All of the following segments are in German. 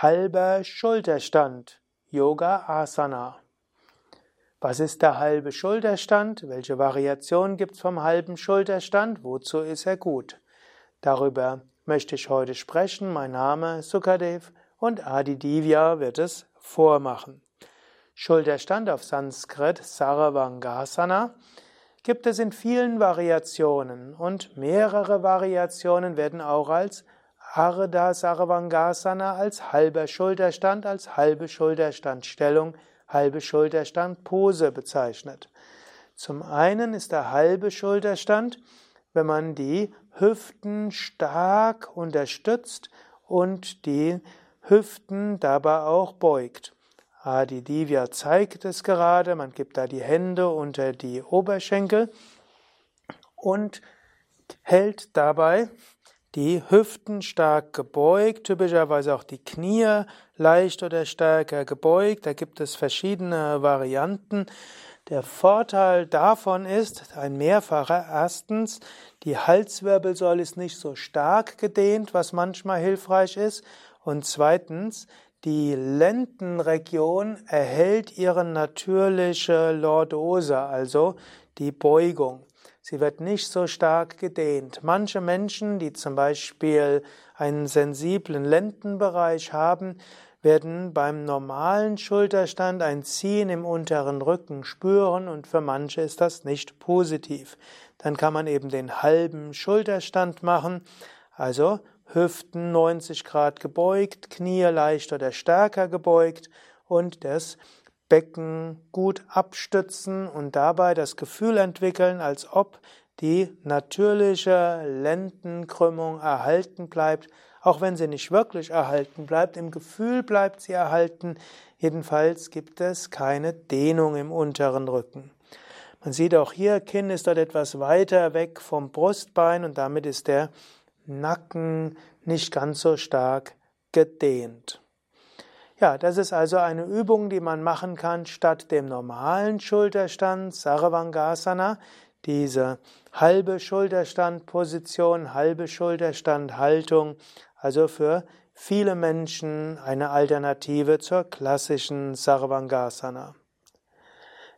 halber Schulterstand, Yoga Asana. Was ist der halbe Schulterstand? Welche Variation gibt es vom halben Schulterstand? Wozu ist er gut? Darüber möchte ich heute sprechen. Mein Name ist Sukadev und Adi Divya wird es vormachen. Schulterstand auf Sanskrit Saravangasana gibt es in vielen Variationen und mehrere Variationen werden auch als Ardha Sarvangasana als halber Schulterstand, als halbe Schulterstandstellung, halbe Schulterstandpose bezeichnet. Zum einen ist der halbe Schulterstand, wenn man die Hüften stark unterstützt und die Hüften dabei auch beugt. Adi Divya zeigt es gerade, man gibt da die Hände unter die Oberschenkel und hält dabei die Hüften stark gebeugt, typischerweise auch die Knie leicht oder stärker gebeugt. Da gibt es verschiedene Varianten. Der Vorteil davon ist ein mehrfacher. Erstens, die Halswirbelsäule ist nicht so stark gedehnt, was manchmal hilfreich ist. Und zweitens, die Lendenregion erhält ihre natürliche Lordose, also die Beugung. Sie wird nicht so stark gedehnt. Manche Menschen, die zum Beispiel einen sensiblen Lendenbereich haben, werden beim normalen Schulterstand ein Ziehen im unteren Rücken spüren und für manche ist das nicht positiv. Dann kann man eben den halben Schulterstand machen, also Hüften 90 Grad gebeugt, Knie leicht oder stärker gebeugt und das Becken gut abstützen und dabei das Gefühl entwickeln, als ob die natürliche Lendenkrümmung erhalten bleibt, auch wenn sie nicht wirklich erhalten bleibt, im Gefühl bleibt sie erhalten, jedenfalls gibt es keine Dehnung im unteren Rücken. Man sieht auch hier, Kinn ist dort etwas weiter weg vom Brustbein und damit ist der Nacken nicht ganz so stark gedehnt. Ja, das ist also eine Übung, die man machen kann statt dem normalen Schulterstand, Sarvangasana, diese halbe Schulterstandposition, halbe Schulterstandhaltung, also für viele Menschen eine Alternative zur klassischen Sarvangasana.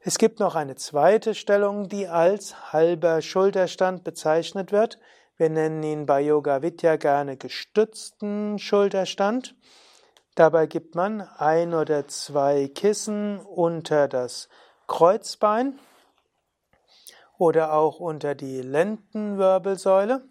Es gibt noch eine zweite Stellung, die als halber Schulterstand bezeichnet wird. Wir nennen ihn bei Yoga Vidya gerne gestützten Schulterstand. Dabei gibt man ein oder zwei Kissen unter das Kreuzbein oder auch unter die Lendenwirbelsäule.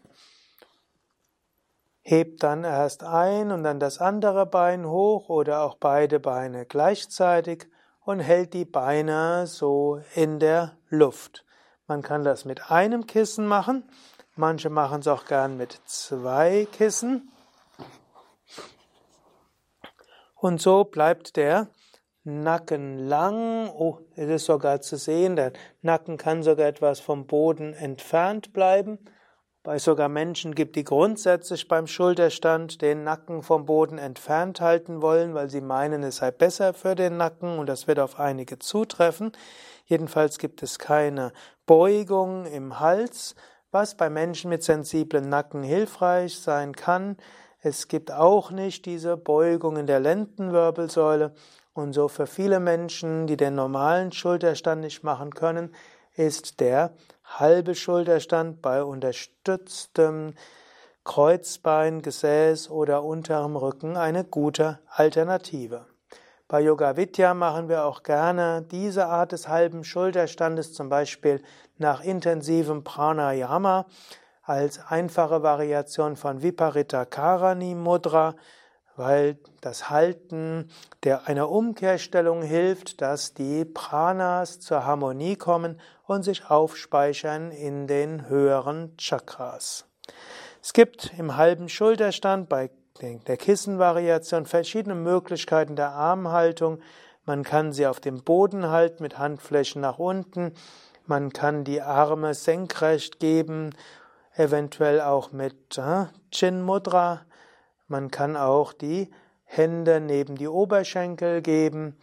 Hebt dann erst ein und dann das andere Bein hoch oder auch beide Beine gleichzeitig und hält die Beine so in der Luft. Man kann das mit einem Kissen machen, manche machen es auch gern mit zwei Kissen. Und so bleibt der Nacken lang. Oh, es ist sogar zu sehen, der Nacken kann sogar etwas vom Boden entfernt bleiben. Es sogar Menschen gibt, die grundsätzlich beim Schulterstand den Nacken vom Boden entfernt halten wollen, weil sie meinen, es sei besser für den Nacken und das wird auf einige zutreffen. Jedenfalls gibt es keine Beugung im Hals, was bei Menschen mit sensiblen Nacken hilfreich sein kann. Es gibt auch nicht diese Beugung in der Lendenwirbelsäule. Und so für viele Menschen, die den normalen Schulterstand nicht machen können, ist der halbe Schulterstand bei unterstütztem Kreuzbein, Gesäß oder unterem Rücken eine gute Alternative. Bei Yoga Vidya machen wir auch gerne diese Art des halben Schulterstandes, zum Beispiel nach intensivem Pranayama als einfache Variation von Viparita Karani Mudra, weil das Halten der einer Umkehrstellung hilft, dass die Pranas zur Harmonie kommen und sich aufspeichern in den höheren Chakras. Es gibt im halben Schulterstand bei der Kissenvariation verschiedene Möglichkeiten der Armhaltung. Man kann sie auf dem Boden halten mit Handflächen nach unten. Man kann die Arme senkrecht geben eventuell auch mit äh, Chin Mudra. Man kann auch die Hände neben die Oberschenkel geben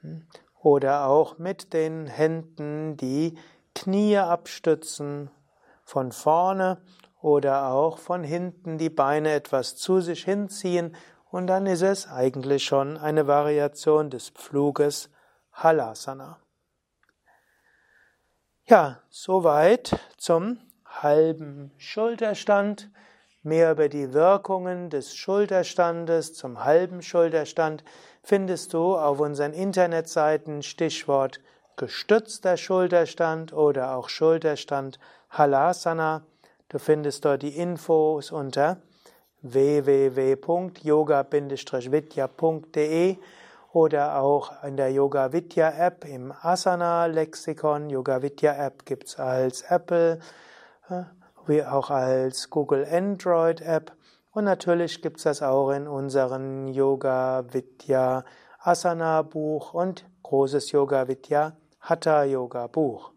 hm, oder auch mit den Händen die Knie abstützen von vorne oder auch von hinten die Beine etwas zu sich hinziehen und dann ist es eigentlich schon eine Variation des Pfluges Halasana. Ja, soweit zum halben Schulterstand. Mehr über die Wirkungen des Schulterstandes zum halben Schulterstand findest du auf unseren Internetseiten Stichwort gestützter Schulterstand oder auch Schulterstand Halasana. Du findest dort die Infos unter www.yoga-vidya.de oder auch in der Yoga Vidya App im Asana Lexikon. Yoga Vidya App gibt's als Apple wie auch als Google Android App und natürlich gibt's das auch in unseren Yoga Vidya Asana Buch und großes Yoga Vidya Hatha Yoga Buch.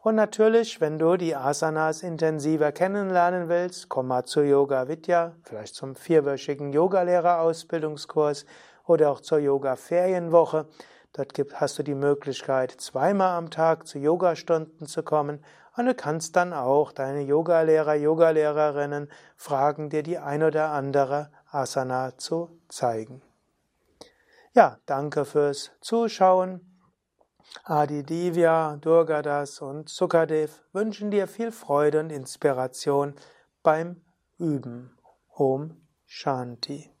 Und natürlich, wenn du die Asanas intensiver kennenlernen willst, komm mal zu Yoga Vidya, vielleicht zum vierwöchigen Yogalehrerausbildungskurs oder auch zur Yoga Ferienwoche. Dort hast du die Möglichkeit, zweimal am Tag zu Yogastunden zu kommen und du kannst dann auch deine Yogalehrer, Yogalehrerinnen fragen, dir die ein oder andere Asana zu zeigen. Ja, danke fürs Zuschauen. Adi Divya, Durgadas und Sukadev wünschen dir viel Freude und Inspiration beim Üben. Om Shanti.